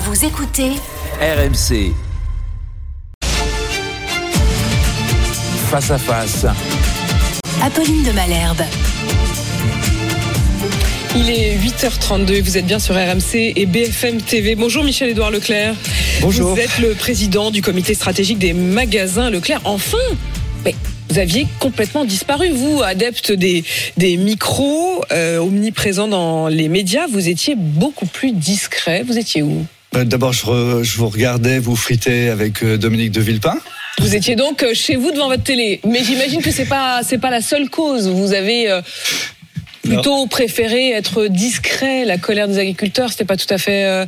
Vous écoutez RMC. Face à face. Apolline de Malherbe. Il est 8h32, vous êtes bien sur RMC et BFM TV. Bonjour Michel-Édouard Leclerc. Bonjour. Vous êtes le président du comité stratégique des magasins Leclerc. Enfin Mais vous aviez complètement disparu, vous, adepte des, des micros, euh, omniprésents dans les médias. Vous étiez beaucoup plus discret. Vous étiez où? D'abord, je, vous regardais vous friter avec euh, Dominique de Villepin. Vous étiez donc euh, chez vous devant votre télé. Mais j'imagine que c'est pas c'est pas la seule cause. Vous avez euh, plutôt préféré être discret. La colère des agriculteurs, c'était pas tout à fait euh,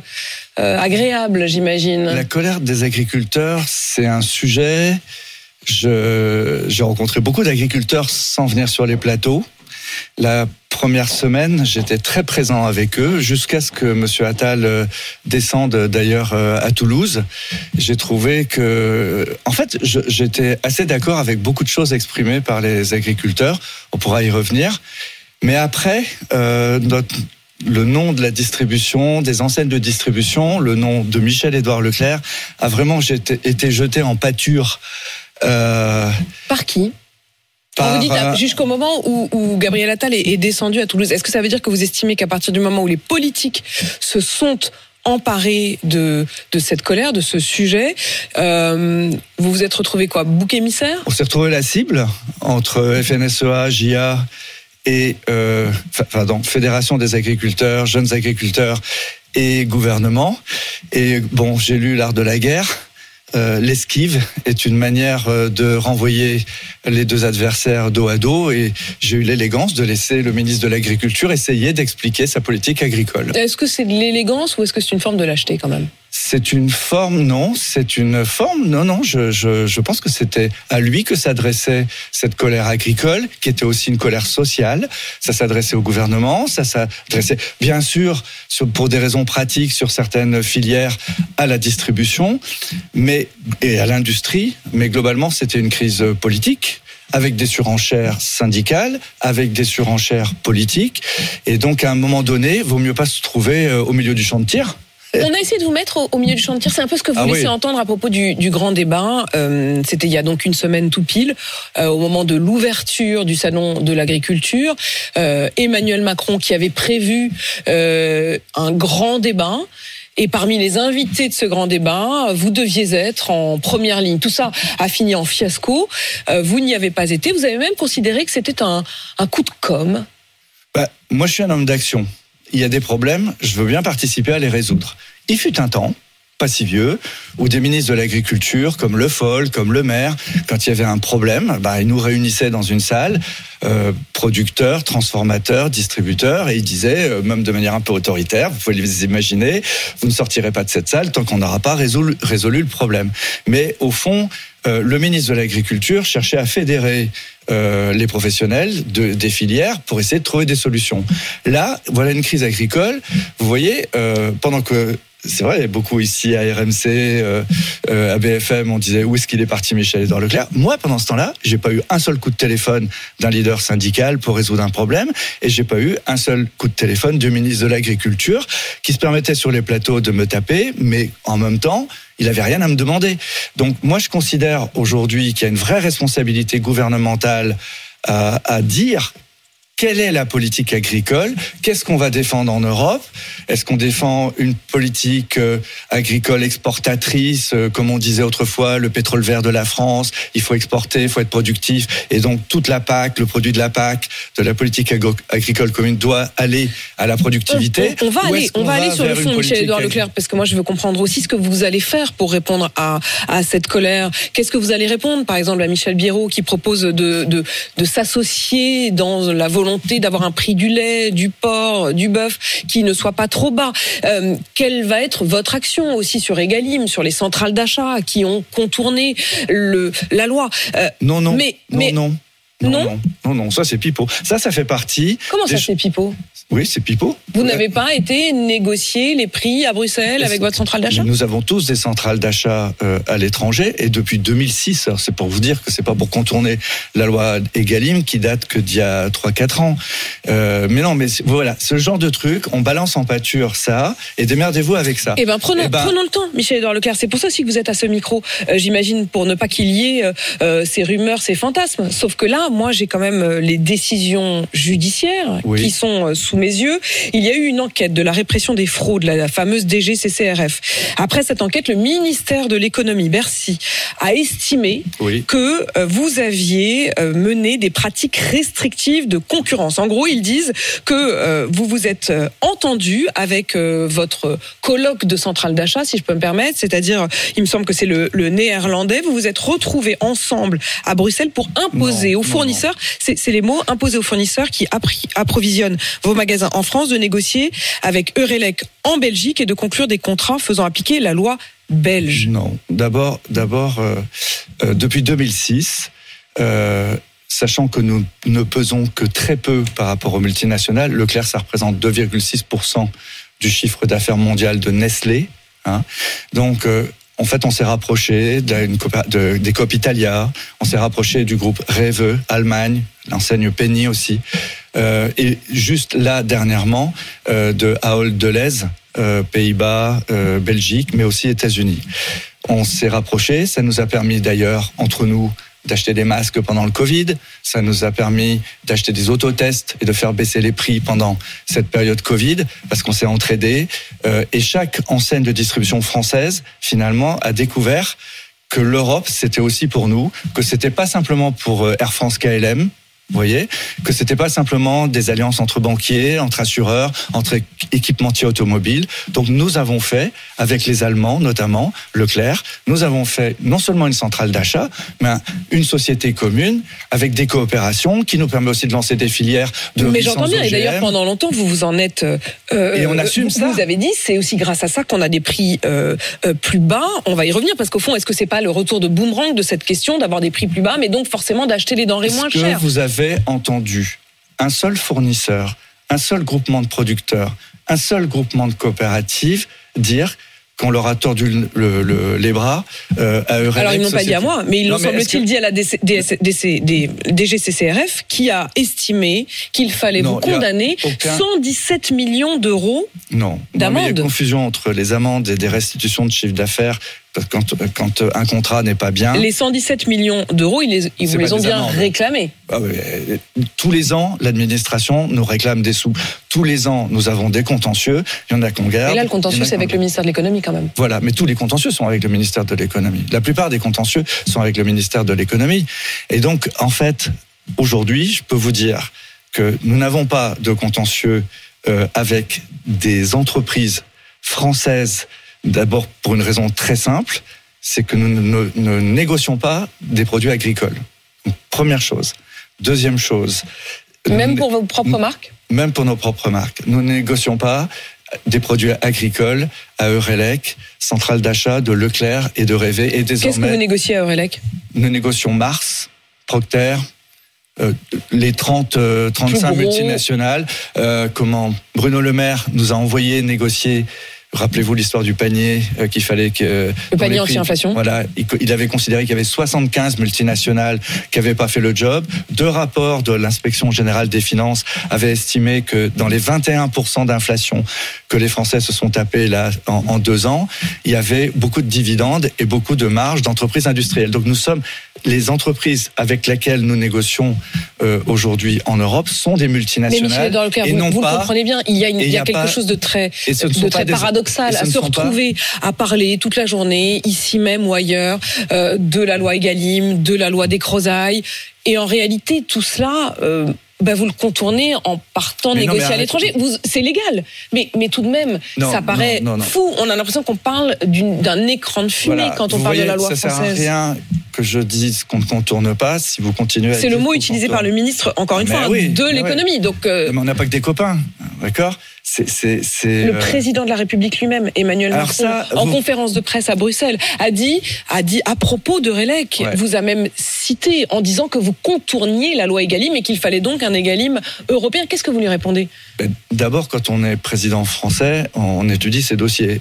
euh, agréable, j'imagine. La colère des agriculteurs, c'est un sujet. Je- J'ai rencontré beaucoup d'agriculteurs sans venir sur les plateaux. La première semaine, j'étais très présent avec eux jusqu'à ce que Monsieur Attal euh, descende d'ailleurs euh, à Toulouse. J'ai trouvé que, en fait, j'étais assez d'accord avec beaucoup de choses exprimées par les agriculteurs. On pourra y revenir. Mais après, euh, le nom de la distribution, des enseignes de distribution, le nom de Michel-Édouard Leclerc a vraiment été jeté en pâture. euh, Par qui? Quand Vous dites euh, jusqu'au moment où, où Gabriel Attal est, est descendu à Toulouse. Est-ce que ça veut dire que vous estimez qu'à partir du moment où les politiques se sont emparés de, de cette colère, de ce sujet, euh, vous vous êtes retrouvé quoi Bouc émissaire? On s'est retrouvé la cible entre FNSEA, JA et euh, pardon, Fédération des agriculteurs, jeunes agriculteurs et gouvernement. Et bon, j'ai lu l'art de la guerre. Euh, L'esquive est une manière euh, de renvoyer les deux adversaires dos à dos et j'ai eu l'élégance de laisser le ministre de l'Agriculture essayer d'expliquer sa politique agricole. Est-ce que c'est de l'élégance ou est-ce que c'est une forme de lâcheté quand même? C'est une forme, non, c'est une forme, non, non, je, je, je pense que c'était à lui que s'adressait cette colère agricole, qui était aussi une colère sociale. Ça s'adressait au gouvernement, ça s'adressait, bien sûr, sur, pour des raisons pratiques, sur certaines filières, à la distribution, mais, et à l'industrie, mais globalement, c'était une crise politique avec des surenchères syndicales, avec des surenchères politiques, et donc à un moment donné, vaut mieux pas se trouver euh, au milieu du champ de tir. On a essayé de vous mettre au, au milieu du champ de tir. C'est un peu ce que vous Ah laissez oui. entendre à propos du, du grand débat. Euh, C'était il y a donc une semaine tout pile, euh, au moment de l'ouverture du salon de l'agriculture. Euh, Emmanuel Macron qui avait prévu un grand débat. Et parmi les invités de ce grand débat, vous deviez être en première ligne. Tout ça a fini en fiasco. Vous n'y avez pas été. Vous avez même considéré que c'était un, un coup de com. Bah, moi, je suis un homme d'action. Il y a des problèmes, je veux bien participer à les résoudre. Il fut un temps, pas si vieux, où des ministres de l'Agriculture, comme Le Foll, comme Le Maire, quand il y avait un problème, bah, ils nous réunissaient dans une salle, euh, producteurs, transformateurs, distributeurs, et ils disaient, euh, même de manière un peu autoritaire, vous pouvez les imaginer, vous ne sortirez pas de cette salle tant qu'on n'aura pas résolu, le problème. Mais au fond, euh, le ministre de l'Agriculture cherchait à fédérer les professionnels de, des filières pour essayer de trouver des solutions. Là, voilà une crise agricole. Vous voyez, pendant que c'est vrai, beaucoup ici à RMC, euh, euh, à BFM, on disait où est-ce qu'il est parti Michel-Édouard Leclerc? Moi, pendant ce temps-là, j'ai pas eu un seul coup de téléphone d'un leader syndical pour résoudre un problème, et j'ai pas eu un seul coup de téléphone du ministre de l'Agriculture qui se permettait sur les plateaux de me taper, mais en même temps, il avait rien à me demander. Donc moi, je considère aujourd'hui qu'il y a une vraie responsabilité gouvernementale à, à dire quelle est la politique agricole? Qu'est-ce qu'on va défendre en Europe? Est-ce qu'on défend une politique euh, agricole exportatrice, euh, comme on disait autrefois, le pétrole vert de la France Il faut exporter, il faut être productif, et donc toute la PAC, le produit de la PAC, de la politique agricole commune doit aller à la productivité? On, on va aller, est-ce on qu'on va aller sur le fond, Michel-Édouard agricole Leclerc, parce que moi je veux comprendre aussi ce que vous allez faire pour répondre à, à cette colère. Qu'est-ce que vous allez répondre, par exemple, à Michel Biérot qui propose de, de, de s'associer dans la volonté volonté d'avoir un prix du lait, du porc, du bœuf qui ne soit pas trop bas. Euh, quelle va être votre action aussi sur Egalim, sur les centrales d'achat qui ont contourné le, la loi? Euh, Non, non. Mais, non, mais, non. Non, non, non, ça c'est pipeau. Ça, ça fait partie. Comment ça c'est pipeau Oui, c'est pipeau. Vous n'avez pas été négocier les prix à Bruxelles avec votre centrale d'achat? Nous avons tous des centrales d'achat euh, à l'étranger et depuis 2006. C'est pour vous dire que c'est pas pour contourner la loi Egalim qui date que d'il y a 3-4 ans. Euh, mais non, mais voilà, ce genre de truc, on balance en pâture ça et démerdez-vous avec ça. Eh ben prenons, eh ben, prenons le temps, Michel-Édouard Leclerc. C'est pour ça aussi que vous êtes à ce micro. Euh, J'imagine pour ne pas qu'il y ait euh, ces rumeurs, ces fantasmes. Sauf que là, moi, j'ai quand même les décisions judiciaires qui sont sous mes yeux. Il y a eu une enquête de la répression des fraudes, la fameuse DGCCRF. Après cette enquête, le ministère de l'économie, Bercy, a estimé que euh, vous aviez mené des pratiques restrictives de concurrence. En gros, ils disent que vous vous êtes entendu avec votre colloque de centrale d'achat, si je peux me permettre, c'est-à-dire, il me semble que c'est le, néerlandais, vous vous êtes retrouvés ensemble à Bruxelles pour imposer aux fournisseurs c'est les mots imposés aux fournisseurs qui approvisionnent vos magasins en France de négocier avec Eurelec en Belgique et de conclure des contrats faisant appliquer la loi belge. Non, d'abord, d'abord, euh, euh, depuis 2006. Euh, sachant que nous ne pesons que très peu par rapport aux multinationales, Leclerc, ça représente 2,6% du chiffre d'affaires mondial de Nestlé. Hein. Donc, en fait, on s'est rapproché de, des COP Italia, on s'est rapproché du groupe Reve, Allemagne, l'enseigne Penny aussi, euh, et juste là dernièrement euh, de Ahold Deleuze, euh, Pays-Bas, euh, Belgique, mais aussi États-Unis. On s'est rapproché, ça nous a permis d'ailleurs entre nous d'acheter des masques pendant le Covid. Ça nous a permis d'acheter des autotests et de faire baisser les prix pendant cette période Covid parce qu'on s'est entraidé. Euh, et chaque enseigne de distribution française, finalement, a découvert que l'Europe, c'était aussi pour nous, que c'était pas simplement pour euh, Air France KLM, vous voyez que c'était pas simplement des alliances entre banquiers, entre assureurs, entre équipementiers automobiles. Donc nous avons fait avec les Allemands notamment Leclerc, nous avons fait non seulement une centrale d'achat, mais une société commune avec des coopérations qui nous permet aussi de lancer des filières de Mais j'entends bien et d'ailleurs pendant longtemps vous vous en êtes euh, et on assume ça. Vous avez dit c'est aussi grâce à ça qu'on a des prix euh, euh, plus bas. On va y revenir parce qu'au fond est-ce que c'est pas le retour de boomerang de cette question d'avoir des prix plus bas mais donc forcément d'acheter les denrées moins chères? Vous avez entendu. Un seul fournisseur, un seul groupement de producteurs, un seul groupement de coopératives dire qu'on leur a tordu les bras euh, à Alors ils n'ont pas dit à moi, mais ils l'ont semble-t-il dit à la DGCCRF qui a estimé qu'il fallait vous condamner 117 millions d'euros d'amende. Il y a confusion entre les amendes et des restitutions de chiffre d'affaires quand, quand un contrat n'est pas bien. Les 117 millions d'euros, ils, les, ils vous les ont bien réclamés. Ah tous les ans, l'administration nous réclame des sous. Tous les ans, nous avons des contentieux. Il y en a qu'on garde. Et là, le contentieux, c'est avec le ministère de l'économie quand même. Voilà, mais tous les contentieux sont avec le ministère de l'économie. La plupart des contentieux sont avec le ministère de l'économie. Et donc, en fait, aujourd'hui, je peux vous dire que nous n'avons pas de contentieux euh, avec des entreprises françaises D'abord pour une raison très simple, c'est que nous ne, négocions pas des produits agricoles. première chose. Deuxième chose. Même pour vos propres marques Même pour nos propres marques. Nous ne négocions pas des produits agricoles à Eurelec, centrale d'achat de Leclerc et de Révé. Et désormais, Qu'est-ce que vous négociez à Eurelec? Nous négocions Mars, Procter, euh, les 30, 35 euh, multinationales. Euh, comment Bruno Le Maire nous a envoyé négocier Rappelez-vous l'histoire du panier euh, qu'il fallait que le panier anti-inflation. Voilà, il avait considéré qu'il y avait 75 multinationales qui n'avaient pas fait le job. Deux rapports de l'inspection générale des finances avaient estimé que dans les 21% d'inflation que les Français se sont tapés là en, en, deux ans, il y avait beaucoup de dividendes et beaucoup de marges d'entreprises industrielles. Donc nous sommes les entreprises avec lesquelles nous négocions euh, aujourd'hui en Europe sont des multinationales. Mais et vous, non vous pas, comprenez bien, il y a, une, il y a quelque chose de très, de très paradoxal à se retrouver à parler toute la journée, ici même ou ailleurs, euh, de la loi Egalim, de la loi des Crozailles. Et en réalité, tout cela... Euh, bah vous le contournez en partant négocier à l'étranger. C'est légal, mais, mais tout de même, ça paraît fou. On a l'impression qu'on parle d'un écran de fumée quand on parle de la loi ça française. Sert à rien que je dise qu'on ne contourne pas si vous continuez à C'est le mot utilisé contourne. par le ministre, encore une Mais fois, oui, de l'économie. Donc, euh, Mais on n'a pas que des copains, d'accord C'est, c'est, c'est. Le euh, président de la République lui-même, Emmanuel Alors Macron, ça, en vous- conférence de presse à Bruxelles, a dit, a dit à propos de Ouais. vous a même cité en disant que vous contourniez la loi Egalim et qu'il fallait donc un Egalim européen. Qu'est-ce que vous lui répondez? Ben, D'abord, quand on est président français, on étudie ses dossiers.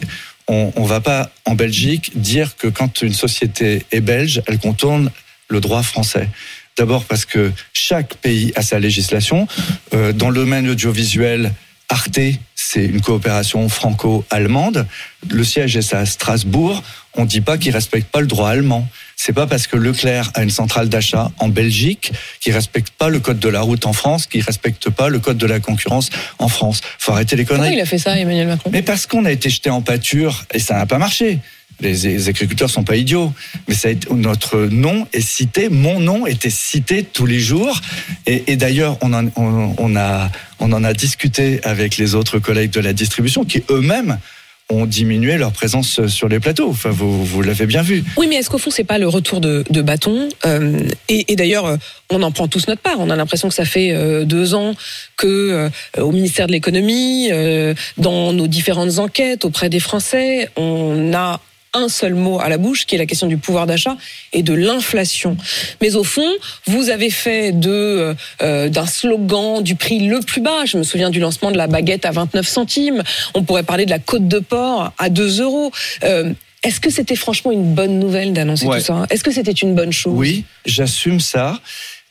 On ne va pas en Belgique dire que quand une société est belge, elle contourne le droit français. D'abord parce que chaque pays a sa législation. Euh, dans le domaine audiovisuel, Arte, c'est une coopération franco-allemande. Le siège est à Strasbourg. On ne dit pas qu'ils respectent pas le droit allemand. C'est pas parce que Leclerc a une centrale d'achat en Belgique qu'il respecte pas le code de la route en France, qu'il respecte pas le code de la concurrence en France. Faut arrêter les Pourquoi conneries. il a fait ça, Emmanuel Macron? Mais parce qu'on a été jeté en pâture et ça n'a pas marché. Les, agriculteurs sont pas idiots, mais ça a été- notre nom est cité, mon nom était cité tous les jours. Et, et d'ailleurs, on, en- on, on a, on en a discuté avec les autres collègues de la distribution qui eux-mêmes ont diminué leur présence sur les plateaux. Enfin, vous, vous l'avez bien vu. Oui, mais est-ce qu'au fond, c'est pas le retour de, bâton Euh, Et, d'ailleurs, euh, on en prend tous notre part. On a l'impression que ça fait euh, deux ans que, au ministère de l'économie, dans nos différentes enquêtes auprès des Français, on a un seul mot à la bouche, qui est la question du pouvoir d'achat et de l'inflation. Mais au fond, vous avez fait de euh, d'un slogan du prix le plus bas. Je me souviens du lancement de la baguette à 29 centimes. On pourrait parler de la côte de porc à 2 euros. Euh, est-ce que c'était franchement une bonne nouvelle d'annoncer Ouais. tout ça? Est-ce que c'était une bonne chose? Oui, j'assume ça.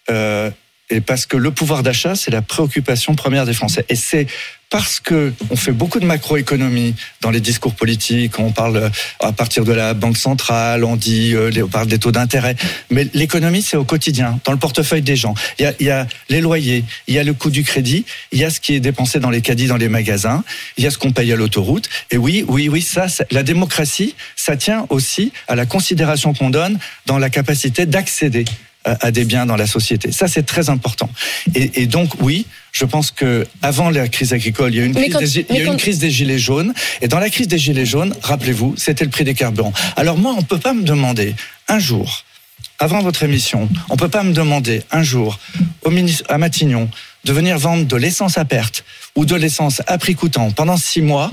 Euh, et parce que le pouvoir d'achat, c'est la préoccupation première des Français. Et c'est parce que on fait beaucoup de macroéconomie dans les discours politiques, on parle euh, à partir de la banque centrale, on dit, euh, on parle des taux d'intérêt. Mais l'économie, c'est au quotidien, dans le portefeuille des gens. Il y, a, il y a les loyers, il y a le coût du crédit, il y a ce qui est dépensé dans les caddies, dans les magasins, il y a ce qu'on paye à l'autoroute. Et oui, oui, oui, ça- la démocratie, ça tient aussi à la considération qu'on donne dans la capacité d'accéder à des biens dans la société. Ça, c'est très important. Et, et donc, oui, je pense que avant la crise agricole, il y a eu une, crise, quand- des, gi- il y mais a eu quand- une crise des gilets jaunes. Et dans la crise des gilets jaunes, rappelez-vous, c'était le prix des carburants. Alors moi, on peut pas me demander un jour, avant votre émission, on peut pas me demander un jour au ministre, à Matignon de venir vendre de l'essence à perte ou de l'essence à prix coûtant pendant six mois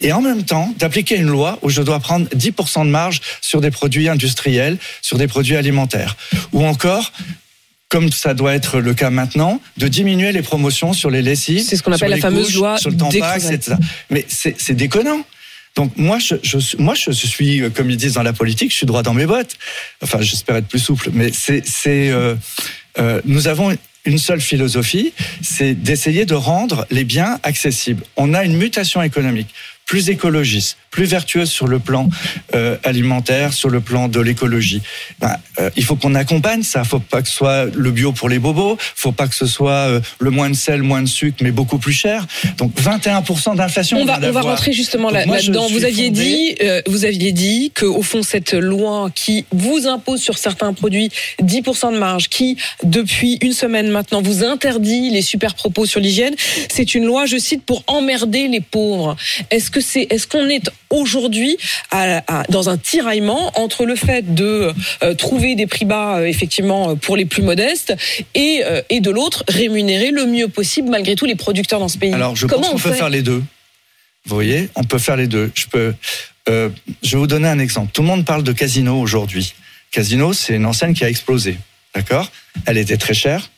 et en même temps d'appliquer une loi où je dois prendre 10% de marge sur des produits industriels, sur des produits alimentaires. Ou encore, comme ça doit être le cas maintenant, de diminuer les promotions sur les lessives. C'est ce qu'on appelle la fameuse couches, loi sur le tampax, etc. Mais c'est déconnant. Donc moi je, moi, je suis, euh, comme ils disent dans la politique, je suis droit dans mes bottes. Enfin, j'espère être plus souple, mais c'est... c'est, euh, euh, nous avons une seule philosophie, c'est d'essayer de rendre les biens accessibles. On a une mutation économique plus écologiste, plus vertueuse sur le plan euh, alimentaire, sur le plan de l'écologie. Ben, euh, il faut qu'on accompagne ça. Faut pas que ce soit le bio pour les bobos. Faut pas que ce soit euh, le moins de sel, moins de sucre, mais beaucoup plus cher. Donc 21% d'inflation. On va, on rentrer justement là- là-dedans. vous aviez dit, vous aviez dit que au fond cette loi qui vous impose sur certains produits 10% de marge, qui depuis une semaine maintenant vous interdit les super propos sur l'hygiène, c'est une loi, je cite, pour emmerder les pauvres. Est-ce que c'est, est-ce qu'on est aujourd'hui dans un tiraillement entre le fait de euh, trouver des prix bas euh, effectivement pour les plus modestes et, euh, et de l'autre rémunérer le mieux possible malgré tout les producteurs dans ce pays. Alors, je Comment pense qu'on on peut faire les deux. Vous voyez, on peut faire les deux. Je peux. euh, je vais vous donner un exemple. Tout le monde parle de Casino aujourd'hui. Casino, c'est une enseigne qui a explosé. D'accord? Elle était très chère,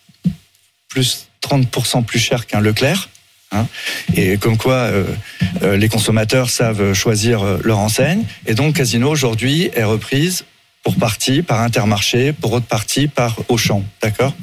plus 30% plus chère qu'un Leclerc. hein. et comme quoi euh, euh, les consommateurs savent choisir euh, leur enseigne. Et donc Casino aujourd'hui est reprise pour partie par Intermarché, pour autre partie par Auchan. D'accord?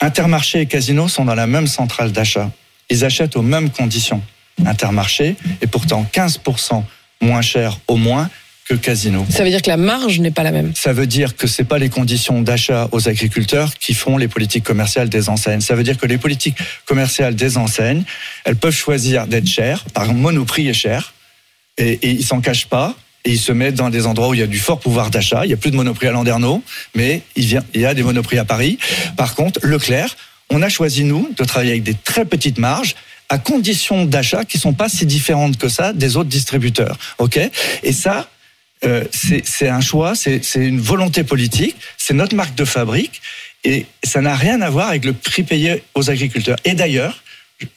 Intermarché et Casino sont dans la même centrale d'achat. Ils achètent aux mêmes conditions. Intermarché est pourtant 15% moins cher au moins que Casino. Ça veut dire que la marge n'est pas la même. Ça veut dire que c'est pas les conditions d'achat aux agriculteurs qui font les politiques commerciales des enseignes. Ça veut dire que les politiques commerciales des enseignes, elles peuvent choisir d'être chères. Par exemple, Monoprix est cher et, et ils s'en cachent pas. Et ils se mettent dans des endroits où il y a du fort pouvoir d'achat. Il y a plus de Monoprix à Landerneau, mais il, vient, il y a des Monoprix à Paris. Par contre, Leclerc, on a choisi nous de travailler avec des très petites marges à conditions d'achat qui sont pas si différentes que ça des autres distributeurs. Ok? Et ça, euh, c'est un choix, c'est une volonté politique, c'est notre marque de fabrique, et ça n'a rien à voir avec le prix payé aux agriculteurs. Et d'ailleurs,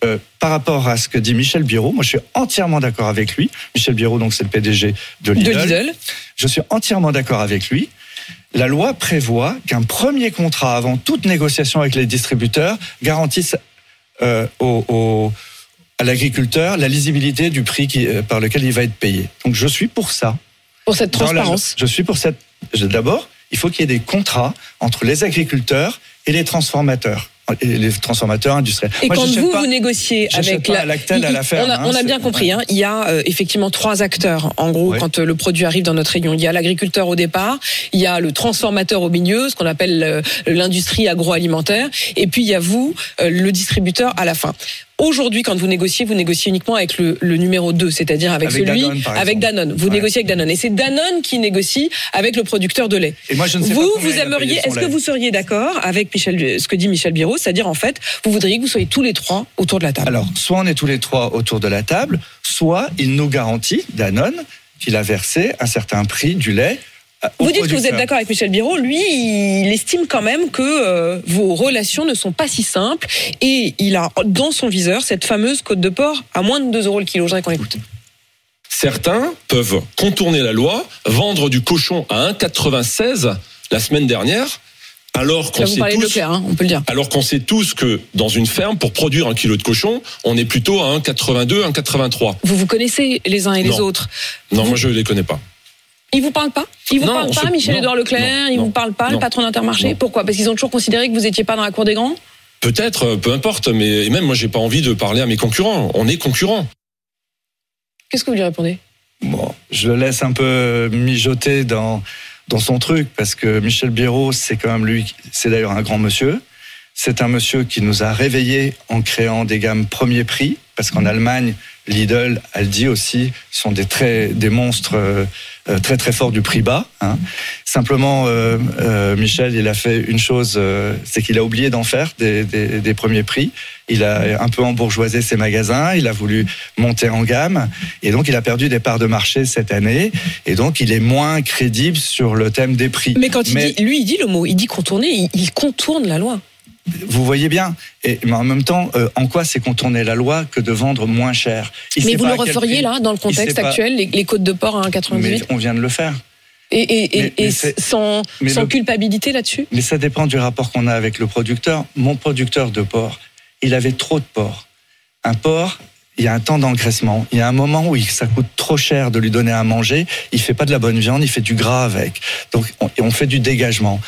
euh, par rapport à ce que dit Michel Biro, moi je suis entièrement d'accord avec lui. Michel Biro, donc c'est le PDG de De Lidl. Lidl. Je suis entièrement d'accord avec lui. La loi prévoit qu'un premier contrat avant toute négociation avec les distributeurs garantisse euh, au, au- à l'agriculteur la lisibilité du prix qui, euh, par lequel il va être payé. Donc je suis pour ça. Pour cette la- transparence. je suis pour cette. D'abord, il faut qu'il y ait des contrats entre les agriculteurs et les transformateurs, les transformateurs industriels. Et Moi, quand vous, pas- vous négociez avec la... à Lactel, à la ferme, on a, hein, on a bien compris, hein, il y a euh, effectivement trois acteurs, en gros, quand euh, le produit arrive dans notre région. Il y a l'agriculteur au départ, il y a le transformateur au milieu, ce qu'on appelle euh, l'industrie agroalimentaire, et puis il y a vous, euh, le distributeur à la fin. Aujourd'hui, quand vous négociez, vous négociez uniquement avec le, le numéro 2, c'est-à-dire avec, Avec celui Danone, avec. Danone. Vous Ouais. négociez avec Danone, et c'est Danone qui négocie avec le producteur de lait. Et moi, je ne sais pas Vous, combien vous aimeriez, est-ce que vous seriez d'accord avec Michel, ce que dit Michel Biro, c'est-à-dire en fait, vous voudriez que vous soyez tous les trois autour de la table. Alors, soit on est tous les trois autour de la table, soit il nous garantit, Danone, qu'il a versé un certain prix du lait. Au Vous dites que vous êtes d'accord avec Michel Biro. Lui, il estime quand même que euh, vos relations ne sont pas si simples et il a dans son viseur cette fameuse côte de porc à moins de 2 euros le kilo. Je qu'on écoute. Certains peuvent contourner la loi, vendre du cochon à 1,96 la semaine dernière, alors qu'on sait tous, hein, on peut le dire. alors qu'on sait tous que dans une ferme, pour produire un kilo de cochon, on est plutôt à 1,82, 1,83. Vous vous connaissez les uns et les Non. autres. Non, moi je les connais pas. Ils vous parlent pas Ils vous Non, parlent pas, Michel-Édouard Leclerc non, Ils non, vous parlent pas, le patron d'Intermarché. Pourquoi? Parce qu'ils ont toujours considéré que vous étiez pas dans la cour des grands? Peut-être, euh, peu importe, mais et même moi j'ai pas envie de parler à mes concurrents. On est concurrents. Qu'est-ce que vous lui répondez? Bon, je le laisse un peu mijoter dans, dans son truc, parce que Michel Biro, c'est quand même lui, c'est d'ailleurs un grand monsieur. C'est un monsieur qui nous a réveillés en créant des gammes premier prix, parce qu'en Allemagne, Lidl, Aldi aussi, sont des, très, des monstres euh, très très forts du prix bas. hein. Simplement, euh, euh, Michel, il a fait une chose, euh, c'est qu'il a oublié d'en faire des, des, des premiers prix. Il a un peu embourgeoisé ses magasins, il a voulu monter en gamme, et donc il a perdu des parts de marché cette année, et donc il est moins crédible sur le thème des prix. Mais quand il dit, lui, il dit le mot, il dit contourner, il, il contourne la loi. Vous voyez bien, et, mais en même temps, euh, en quoi c'est contourner la loi que de vendre moins cher Il Mais vous le referiez là, dans le contexte pas- actuel, les, les côtes de porc à Mais 1,98 on vient de le faire. Et, mais- et sans, mais sans le- culpabilité là-dessus? Mais ça dépend du rapport qu'on a avec le producteur. Mon producteur de porc, il avait trop de porc. Un porc, il y a un temps d'engraissement. Il y a un moment où ça coûte trop cher de lui donner à manger. Il fait pas de la bonne viande, il fait du gras avec. Donc on, fait du dégagement.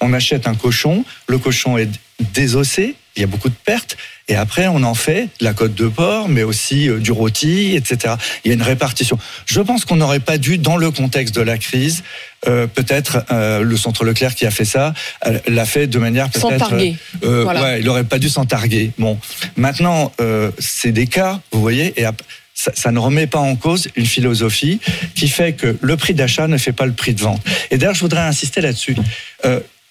On achète un cochon, le cochon est désossé, il y a beaucoup de pertes. Et après, on en fait de la côte de porc, mais aussi euh, du rôti, etc. Il y a une répartition. Je pense qu'on n'aurait pas dû, dans le contexte de la crise, euh, peut-être euh, le Centre Leclerc qui a fait ça, euh, l'a fait de manière peut-être... Sans targuer. Voilà. ouais, il aurait pas dû s'en targuer. Bon, maintenant, c'est des cas, vous voyez, et ça, ça ne remet pas en cause une philosophie qui fait que le prix d'achat ne fait pas le prix de vente. Et d'ailleurs, je voudrais insister là-dessus.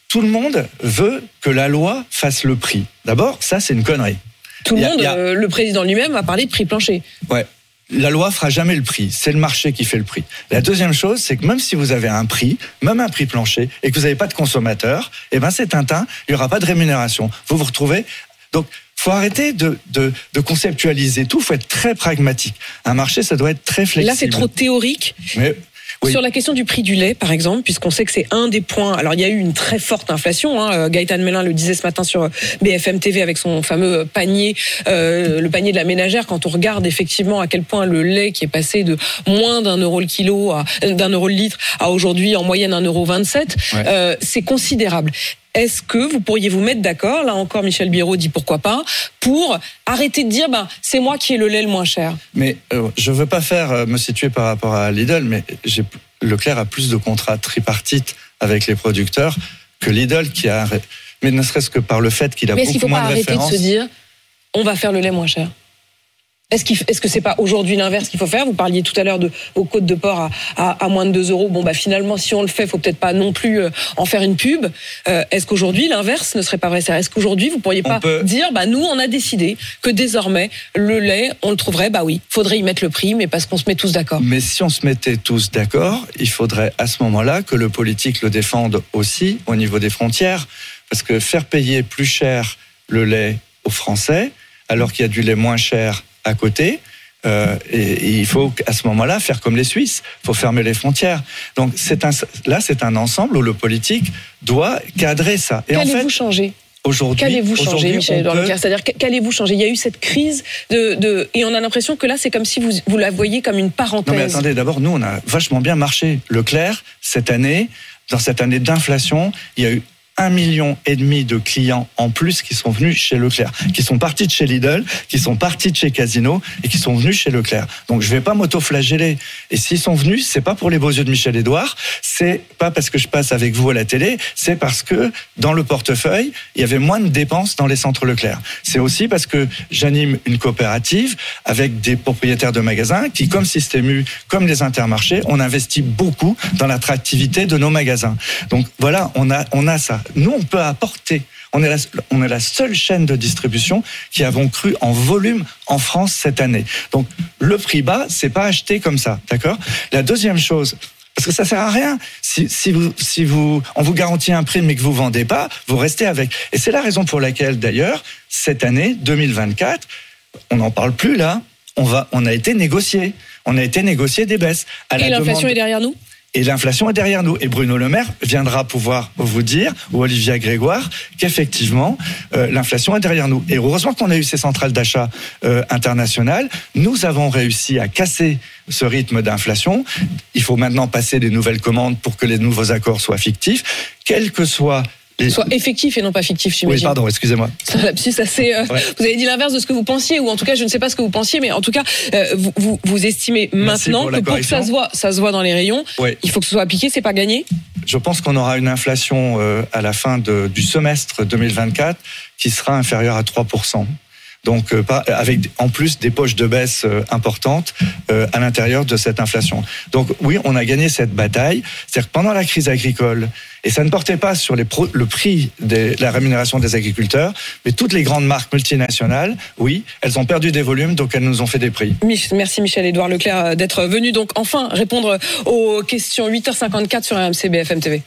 Tout le monde veut que la loi fasse le prix. D'abord, ça, c'est une connerie. Tout le a- monde, a- euh, le président lui-même a parlé de prix plancher. Ouais. La loi fera jamais le prix. C'est le marché qui fait le prix. La deuxième chose, c'est que même si vous avez un prix, même un prix plancher, et que vous n'avez pas de consommateur, eh ben c'est Tintin, il n'y aura pas de rémunération. Vous vous retrouvez. Donc, faut arrêter de, de, de conceptualiser tout. faut être très pragmatique. Un marché, ça doit être très flexible. Là, c'est trop théorique. Mais, oui. Sur la question du prix du lait, par exemple, puisqu'on sait que c'est un des points. Alors, il y a eu une très forte inflation. Hein, euh, Gaëtan Mélin le disait ce matin sur BFM TV avec son fameux panier, euh, le panier de la ménagère. Quand on regarde effectivement à quel point le lait qui est passé de moins d'un euro le kilo, à d'un euro le litre, à aujourd'hui en moyenne un euro 27, Ouais. euh, c'est considérable. Est-ce que vous pourriez vous mettre d'accord Là encore, Michel Biro dit pourquoi pas pour arrêter de dire ben c'est moi qui ai le lait le moins cher? Mais euh, je veux pas faire euh, me situer par rapport à Lidl, mais Leclerc a plus de contrats tripartites avec les producteurs que Lidl qui a. Mais ne serait-ce que par le fait qu'il a Mais est-ce qu'il beaucoup faut pas moins de arrêter de références. se dire on va faire le lait moins cher? Est-ce qu'il, est-ce que c'est pas aujourd'hui l'inverse qu'il faut faire? Vous parliez tout à l'heure de vos côtes de porc à, à, à, moins de 2 euros. Bon, bah finalement, si on le fait, faut peut-être pas non plus euh, en faire une pub. Euh, est-ce qu'aujourd'hui l'inverse ne serait pas vrai? Est-ce qu'aujourd'hui vous pourriez pas peut... dire, bah nous, on a décidé que désormais le lait, on le trouverait, bah oui, faudrait y mettre le prix, mais parce qu'on se met tous d'accord. Mais si on se mettait tous d'accord, il faudrait à ce moment-là que le politique le défende aussi au niveau des frontières, parce que faire payer plus cher le lait aux Français, alors qu'il y a du lait moins cher à côté. Euh, et, et, il faut à ce moment-là faire comme les Suisses, il faut fermer les frontières. Donc c'est un, là, c'est un ensemble où le politique doit cadrer ça. Et Qu'allez-vous en fait, changer? Aujourd'hui, qu'allez-vous changer, Michel peut... C'est-à-dire qu'allez-vous changer? Il y a eu cette crise de, de et on a l'impression que là, c'est comme si vous, vous la voyez comme une parenthèse. Non mais attendez, d'abord, nous, on a vachement bien marché. Leclerc, cette année, dans cette année d'inflation, il y a eu un million et demi de clients en plus qui sont venus chez Leclerc, qui sont partis de chez Lidl, qui sont partis de chez Casino et qui sont venus chez Leclerc. Donc je vais pas m'auto-flageller. Et s'ils sont venus, c'est pas pour les beaux yeux de Michel Edouard, c'est pas parce que je passe avec vous à la télé, c'est parce que dans le portefeuille, il y avait moins de dépenses dans les centres Leclerc. C'est aussi parce que j'anime une coopérative avec des propriétaires de magasins qui, comme Système U, comme les intermarchés, on investit beaucoup dans l'attractivité de nos magasins. Donc voilà, on a, on a ça nous, on peut apporter. On est, la, on est la seule chaîne de distribution qui avons cru en volume en France cette année. Donc, le prix bas, c'est pas acheté comme ça, d'accord? La deuxième chose, parce que ça sert à rien. Si, si, vous, si vous, on vous garantit un prix mais que vous vendez pas, vous restez avec. Et c'est la raison pour laquelle, d'ailleurs, cette année 2024, on n'en parle plus là. On va, on a été négocié. On a été négocié des baisses. À Et l'inflation demande... est derrière nous? Et l'inflation est derrière nous. Et Bruno Le Maire viendra pouvoir vous dire, ou Olivia Grégoire, qu'effectivement, euh, l'inflation est derrière nous. Et heureusement qu'on a eu ces centrales d'achat euh, internationales. Nous avons réussi à casser ce rythme d'inflation. Il faut maintenant passer des nouvelles commandes pour que les nouveaux accords soient fictifs. Quel que soit soit effectif et non pas fictif, j'imagine. Oui, pardon, excusez-moi. assez. Euh, ouais. Vous avez dit l'inverse de ce que vous pensiez, ou en tout cas, je ne sais pas ce que vous pensiez, mais en tout cas, euh, vous, vous, vous, estimez maintenant pour que pour que ça se voit, ça se voit dans les rayons, ouais. il faut que ce soit appliqué, c'est pas gagné? Je pense qu'on aura une inflation euh, à la fin de, du semestre 2024 qui sera inférieure à 3 donc euh, avec en plus des poches de baisse euh, importantes euh, à l'intérieur de cette inflation. Donc oui, on a gagné cette bataille. C'est-à-dire que pendant la crise agricole, et ça ne portait pas sur les pro, le prix de la rémunération des agriculteurs, mais toutes les grandes marques multinationales, oui, elles ont perdu des volumes, donc elles nous ont fait des prix. Merci Michel-Édouard Leclerc d'être venu donc enfin répondre aux questions 8h54 sur RMC BFM TV.